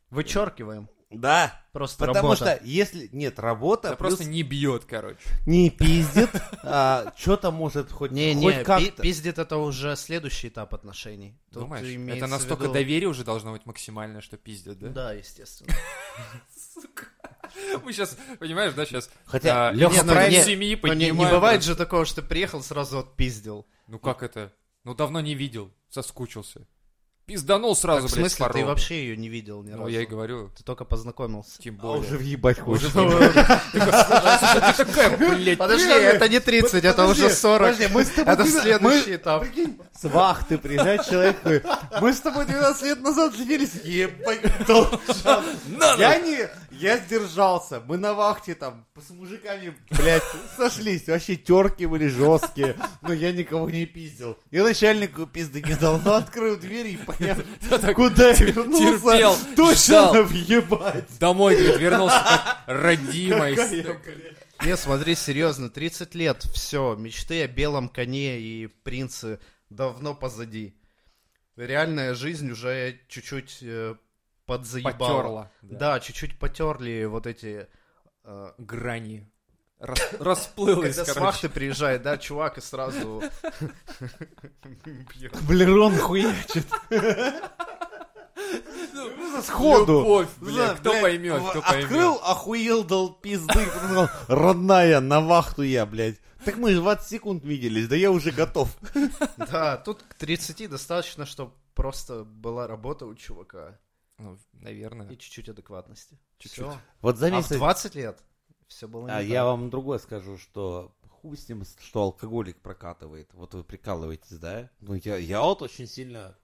C: Вычеркиваем.
B: Да.
C: Просто
B: Потому
C: работа.
B: что если нет работа,
A: это
B: плюс
A: просто не бьет, короче.
B: не пиздит, а что-то может хоть,
C: Не,
B: хоть
C: не,
B: как-то.
C: пиздит это уже следующий этап отношений. Тут
A: Думаешь, это настолько
C: виду-
A: доверие уже должно быть максимальное, что пиздят, да?
C: Да, естественно.
A: Мы сейчас, понимаешь, да, сейчас...
B: Хотя
A: а,
B: Лёха правильно-
A: правильно семьи
C: Но не, не бывает же такого, что ты приехал, сразу отпиздил.
A: Ну как это? Ну давно не видел, соскучился. Пизданул сразу,
C: Так, в
A: блядь,
C: смысле, ты вообще ее не видел ни
A: Ну,
C: разу?
A: я и говорю,
C: Ты только познакомился.
A: тем
B: А
A: более.
B: уже въебать хочешь.
A: Ты такая, блядь,
C: Подожди, это не 30, это уже 40.
B: подожди, мы с тобой
C: Это
B: двенадцать-
C: следующий этап.
B: С вахты приезжает человек, мы с тобой 12 лет назад женились, ебать. Я не, я сдержался, мы на вахте там с мужиками, блядь, сошлись, вообще терки были жесткие, но я никого не пиздил. Я начальнику пизды не дал, но открыл дверь и понял, куда я вернулся,
A: терпел,
B: точно въебать.
A: Домой, говорит, вернулся как
B: блядь.
C: Не, смотри, серьезно, 30 лет, все, мечты о белом коне и принце давно позади. Реальная жизнь уже чуть-чуть э, подзаебала.
A: Потерла.
C: Да, чуть-чуть потерли вот эти... э,
A: Грани. Рас- Расплылась,
C: Когда с
A: короче.
C: вахты приезжает, да, чувак, и сразу...
B: Блерон хуячит. Сходу.
A: Любовь, бля,
B: Да,
A: кто поймет, кто
B: Открыл,
A: поймет.
B: охуел, дал пизды. Родная, на вахту я, блядь. Так мы же 20 секунд виделись, да я уже готов.
C: Да, тут к 30 достаточно, чтобы просто была работа у чувака
A: Ну, наверное.
C: и чуть-чуть адекватности.
A: Чуть-чуть.
C: Всё.
B: Вот
C: А в
B: заметьте,
C: 20 лет все было не
B: а
C: так.
B: я вам другое скажу, что хуй с ним, что алкоголик прокатывает. Вот вы прикалываетесь, да? Ну, я, я вот очень сильно...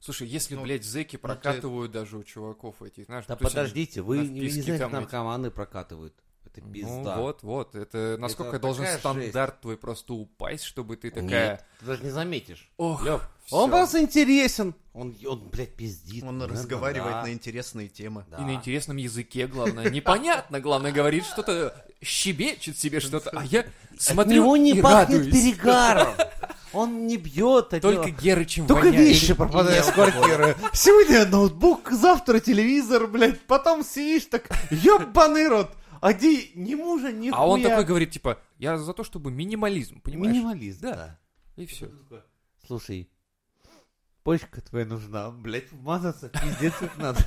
A: Слушай, если,
C: Ну,
A: блядь, зэки
C: ты-
A: прокатывают даже у чуваков этих, знаешь...
B: Да
A: ну,
B: подождите, вы не, не знаете, наркоманы прокатывают. Это пизда.
A: Ну вот, вот. Это насколько
B: Это
A: должен стандарт твой просто упасть, чтобы ты
B: Нет,
A: такая...
B: ты даже не заметишь.
A: Ох,
B: Лёв, он просто интересен. Он, он блядь, пиздит.
C: Он
B: Да,
C: разговаривает
B: да.
C: на интересные темы.
B: Да.
A: И на интересном языке, главное. Непонятно, главное, говорит что-то, щебечет себе что-то, а я
B: От
A: смотрю
B: него не
A: и
B: пахнет
A: радуюсь.
B: перегаром. Он не бьет. от
A: Только
B: него-
A: Герычем
B: Только
A: воняет.
B: вещи пропадают с квартиры. Сегодня ноутбук, завтра телевизор, блядь. Потом сидишь так, ёбаный рот. А где ни мужа, ни
A: А он такой говорит, типа, я за то, чтобы минимализм, понимаешь?
B: Минималист,
A: Да.
B: да.
A: И все.
B: Слушай, почка твоя нужна, блядь, вмазаться, пиздец как надо.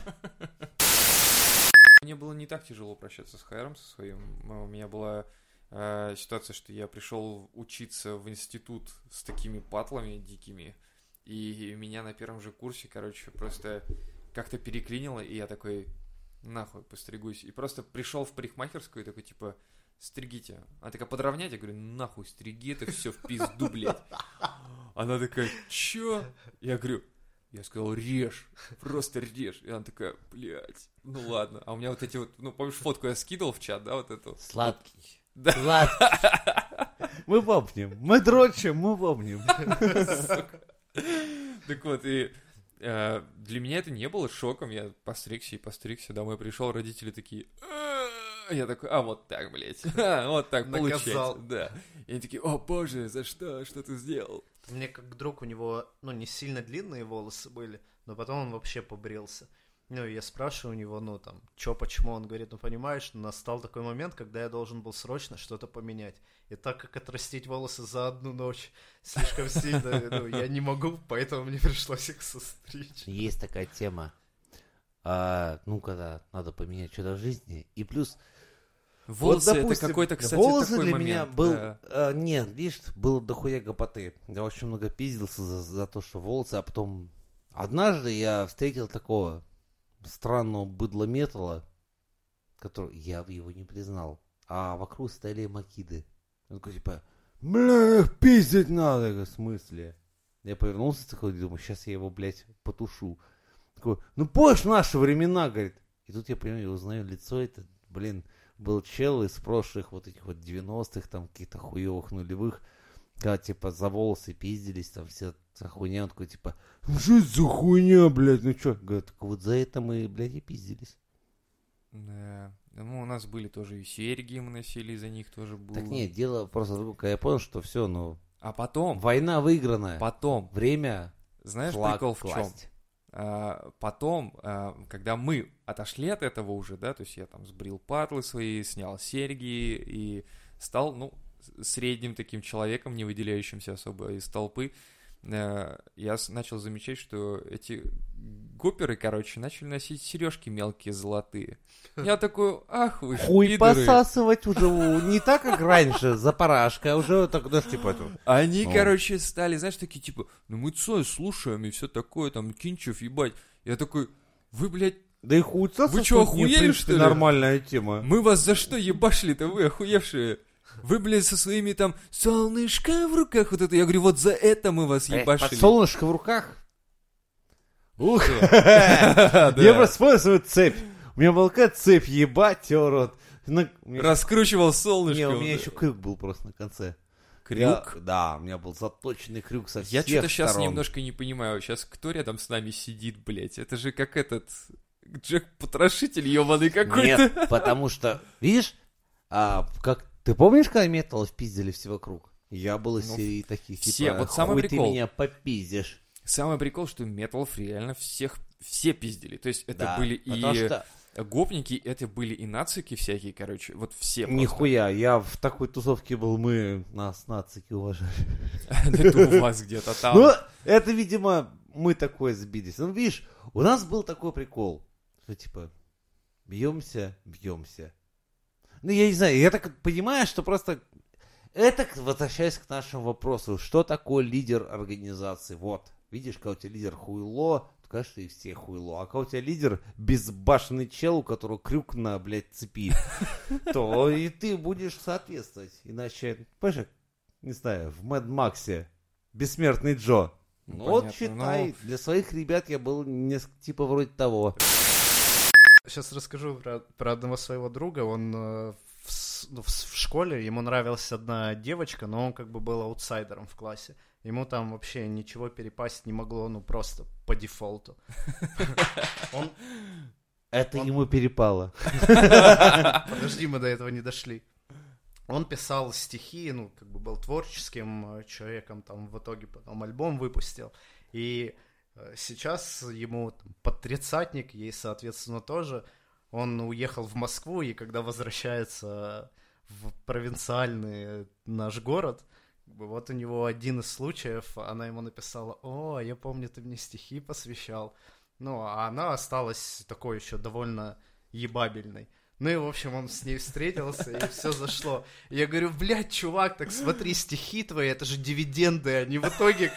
A: Мне было не так тяжело прощаться с Хайром, со своим. А У меня была э, ситуация, что я пришел учиться в институт с такими патлами дикими, и меня на первом же курсе, короче, просто как-то переклинило, и я такой, нахуй, постригусь. И просто пришел в парикмахерскую и такой, типа, стригите. Она такая, подровнять? Я говорю, нахуй, стриги это все в пизду, блядь. Она такая, чё? Я говорю, я сказал, режь, просто режь. И она такая, блядь, ну ладно. А у меня вот эти вот, ну, помнишь, фотку я скидывал в чат, да, вот эту?
B: Сладкий.
A: Да.
B: Сладкий. Мы помним. Мы дрочим, мы помним.
A: Так вот, и для меня это не было шоком. Я постригся и постригся, домой пришел, родители такие... Я такой, а вот так, блядь. А, вот так получается. Да. И они такие, о боже, за что? Что ты сделал?
C: Мне как друг, у него, ну, не сильно длинные волосы были, но потом он вообще побрился. Ну, и я спрашиваю у него, ну, там, чё, почему? Он говорит, ну, понимаешь, настал такой момент, когда я должен был срочно что-то поменять. И так как отрастить волосы за одну ночь слишком сильно, ну, я не могу, поэтому мне пришлось их состричь.
B: Есть такая тема. А, ну, когда надо поменять что-то в жизни. И плюс...
A: Волосы
B: вот,
A: это
B: допустим,
A: какой-то, кстати,
B: волосы
A: такой
B: для
A: момент.
B: меня был...
A: да.
B: а, нет, видишь, было дохуя гопоты. Я очень много пиздился за, за то, что волосы, а потом... Однажды я встретил такого странного быдлометала, который... Я его не признал. А вокруг стояли макиды. Он такой, типа, бля, их пиздить надо. В смысле? Я повернулся такой, думаю, сейчас я его, блядь, потушу. Такой, ну помнишь наши времена, говорит. И тут я понимаю, я узнаю лицо, это, блин, был чел из прошлых вот этих вот 90-х, там, каких-то хуевых нулевых, когда, типа, за волосы пиздились, там, вся эта хуйня, он такой, типа, ну что это за хуйня, блядь, ну что? Говорит, так вот за это мы, блядь, и пиздились.
A: Да. Ну, у нас были тоже и серьги, мы носили, из-за них тоже было.
B: Так нет, дело просто когда я понял, что все, ну,
A: А потом,
B: война выигранная,
A: потом,
B: время
A: знаешь,
B: флаг
A: прикол в чем?
B: класть.
A: А, потом, а, когда мы отошли от этого уже, да, то есть я там сбрил патлы свои, снял серьги и стал, ну, средним таким человеком, не выделяющимся особо из толпы, э, я начал замечать, что эти гоперы, короче, начали носить сережки мелкие золотые. Я такой, ах вы
B: Хуй
A: пидоры».
B: посасывать уже не так, как раньше, за парашкой, а уже так, даже типа это.
A: Они,
B: Ну.
A: короче, стали, знаешь, такие, типа, ну мы Цой слушаем и все такое, там, Кинчев, ебать. Я такой, вы, блядь,
B: Да и хуй
A: Вы чё, охуели, что ли?
B: нормальная тема.
A: мы вас за что ебашили-то, вы охуевшие? Вы, блядь, со своими там солнышко в руках, вот это, я говорю, вот за это мы вас
B: Эх,
A: ебашили.
B: Под солнышко в руках. Ух, я просто вспомнил свою цепь. У меня была такая цепь, ебать, рот. На- у меня-
A: Раскручивал солнышко.
B: Не, у меня еще крюк был просто на конце.
A: Крюк?
B: Я- да, у меня был заточенный крюк со
A: Я
B: всех
A: что-то сейчас
B: сторон.
A: немножко не понимаю. Сейчас кто рядом с нами сидит, блядь? Это же как этот Джек-потрошитель ебаный какой-то.
B: Нет, потому что, видишь, а, как ты помнишь, когда металлов пиздили все вокруг? Я был из
A: Ну,
B: серии таких,
A: все,
B: типа,
A: вот самый прикол.
B: ты меня попиздишь.
A: Самый прикол, что металлов реально всех все пиздили. То есть это
B: Да,
A: были и
B: что,
A: гопники, это были и нацики всякие, короче. Вот все просто.
B: нихуя, я в такой тусовке был, мы нас нацики уважали.
A: Это у вас где-то там.
B: Ну, это, видимо, мы такое сбились. Ну, видишь, у нас был такой прикол, что, типа, бьемся, бьемся. Ну, я не знаю, я так понимаю, что просто... Это, возвращаясь к нашему вопросу, что такое лидер организации? Вот, видишь, когда у тебя лидер хуйло, то, конечно, и все хуйло. А когда у тебя лидер безбашенный чел, у которого крюк на, блядь, цепи, то и ты будешь соответствовать. Иначе, понимаешь, не знаю, в Мэд Максе бессмертный Джо.
A: Ну,
B: вот считай,
A: ну.
B: для своих ребят я был несколько типа вроде того.
C: Сейчас расскажу про, про одного своего друга. Он э, в, ну, в в школе, ему нравилась одна девочка, но он как бы был аутсайдером в классе. Ему там вообще ничего перепасть не могло, ну просто по дефолту. Он...
B: Это
C: Он-
B: ему перепало.
C: Подожди, мы до этого не дошли. Он писал стихи, ну, как бы был творческим э, человеком, там в итоге потом альбом выпустил. И сейчас ему под тридцатник, ей, соответственно, тоже. Он уехал в Москву, и когда возвращается в провинциальный наш город, вот у него один из случаев, она ему написала, о, я помню, ты мне стихи посвящал. Ну, а она осталась такой еще довольно ебабельной. Ну и, в общем, он с ней встретился, и все зашло. И я говорю, блядь, чувак, так смотри, стихи твои, это же дивиденды, они в итоге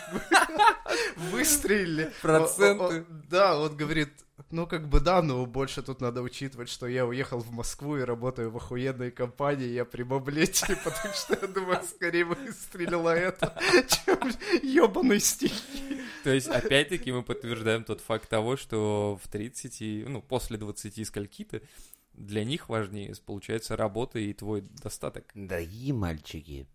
C: выстрелили.
A: Проценты.
C: Он- он- Да, он говорит, ну как бы да, но больше тут надо учитывать, что я уехал в Москву и работаю в охуенной компании, я при бабле, типа, так что я думаю, скорее выстрелила это, чем ебаные стихи.
A: То есть, опять-таки, мы подтверждаем тот факт того, что в 30, и, ну, после 20 скольки-то для них важнее, получается, работа и твой достаток.
B: Дорогие мальчики,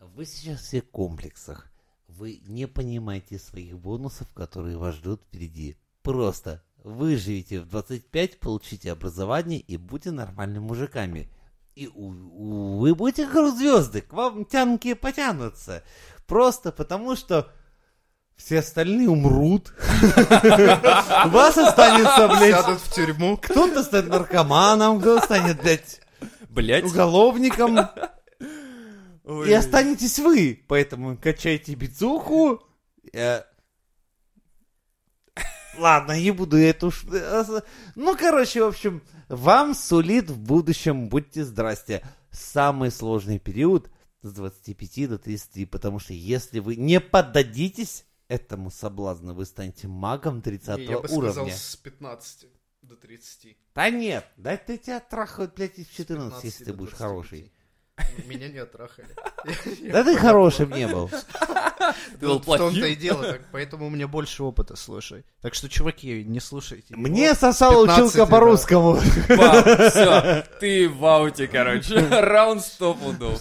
B: вы сейчас все в комплексах. Вы не понимаете своих бонусов, которые вас ждут впереди. Просто выживите в 25, получите образование и будьте нормальными мужиками. И у- у- вы будете как звезды, к вам тянки потянутся. Просто потому, что все остальные умрут. Вас останется, блядь,
C: Сядут в тюрьму.
B: кто-то станет наркоманом, кто-то станет, блядь,
A: Блять.
B: уголовником. И останетесь вы. Поэтому качайте бицуху. Э, Ладно, не буду эту... ш- э, Ну, короче, в общем, вам сулит в будущем, будьте здрасте, самый сложный период с 25 до 30, потому что если вы не поддадитесь этому соблазну, вы станете магом 30
C: Я бы сказал,
B: уровня.
C: с 15 до 30.
B: Да нет, да ты тебя трахают, блядь, из
C: С
B: 14,
C: 15
B: если ты будешь
C: 25.
B: хороший.
C: Меня не оттрахали.
B: Да ты хорошим не был.
A: Ты был
C: Вот в том-то
A: плохим?
C: и дело, поэтому у меня больше опыта, слушай. Так что, чуваки, не слушайте.
B: Мне сосала
C: 15,
B: училка по-русскому.
A: все, ты в ауте, короче. Раунд стоп удов.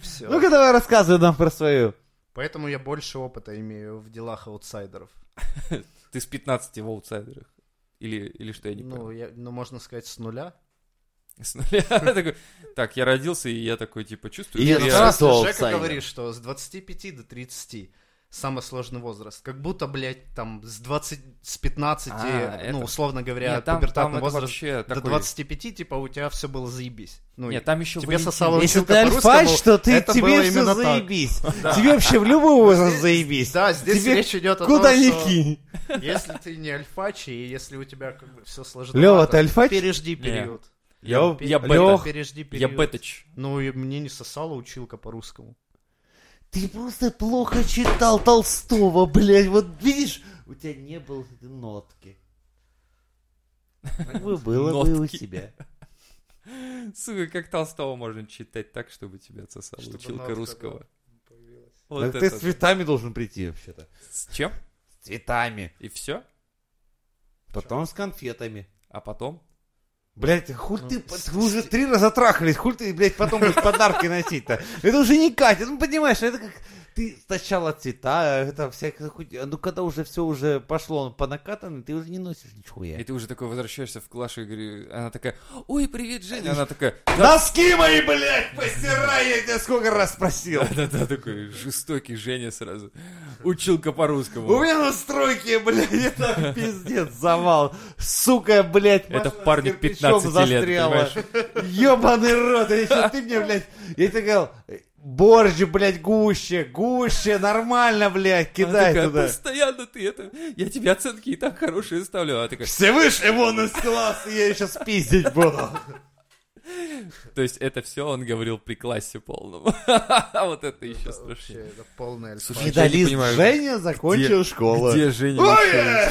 C: Всё.
B: Ну-ка давай рассказывай нам про свою.
C: Поэтому я больше опыта имею в делах аутсайдеров.
A: Ты с 15 в аутсайдерах. Или, или что, я не
C: Ну,
A: понял.
C: я, ну, можно сказать, с нуля.
A: С нуля. Так, я родился, и я такой, типа, чувствую,
B: И я сразу
C: Жека говорит, что с 25 до 30. Самый сложный возраст. Как будто, блядь, там с 20, с 15,
A: А,
C: ну,
A: это-
C: условно говоря,
A: Нет, там, там
C: пубертатный
A: это
C: возраст
A: вообще
C: до
A: такой...
C: 25, типа, у тебя все было заебись. Ну,
A: Нет, там еще
C: тебе сосало
B: Если
C: училка
B: ты альфач, что ты,
C: это
B: тебе
C: было
B: все
C: так.
B: заебись. Тебе вообще в любой возраст заебись.
C: Да, здесь
B: Тебе
C: речь идет о
B: Куда
C: том,
B: ни кинь.
C: если ты не альфач, и если у тебя как бы все сложно.
B: Лёва, ты альфач?
C: Пережди период.
A: Я, я,
C: Пе-
A: бета. Я бетач.
C: Ну, и мне не сосала училка по-русскому.
B: Ты просто плохо читал Толстого, блядь. Вот видишь, у тебя не было этой нотки. Так бы было бы у тебя.
A: Сука, как Толстого можно читать так, чтобы тебя отсосала
C: Чтобы
A: училка русского?
C: да,
A: Вот
B: Так ты с
A: да.
B: цветами должен прийти вообще-то.
A: С чем?
B: С цветами.
A: И все?
B: Потом с конфетами.
A: А потом?
B: Блять, хуй
C: Ну,
B: ты, вы уже три раза трахались, хуй ты, блядь, потом будешь подарки носить-то. Это уже не Катя, ну понимаешь, это как ты сначала цвета, это всякое хуй- Ну когда уже все уже пошло по накатанной, ты уже не носишь нихуя.
A: И ты уже такой возвращаешься в класс и говоришь, она такая, ой, привет, Женя. Она такая,
B: Носки мои, блядь, постирай, я тебя сколько раз спросил.
A: да-да-да, такой жестокий Женя сразу. Училка по-русскому.
B: У меня настройки, блядь, это пиздец, завал. Сука, блядь,
A: Это
B: кирпичом
A: 15 лет,
B: застряла. Ёбаный рот, а ты мне, блядь, я тебе говорил, борщ, блядь, гуще, гуще, нормально, блядь,
A: Она
B: кидай
A: такая,
B: туда.
A: постоянно ты это, я тебе оценки и так хорошие ставлю. Она такая,
B: Всевышний вон из класса, я ее сейчас пиздить буду.
A: то есть это все он говорил при классе полном. Вот это еще страшнее.
C: вообще, это полный альфач.
A: Слушай, я не
B: Медалист Женя закончил школу.
A: Где Женя?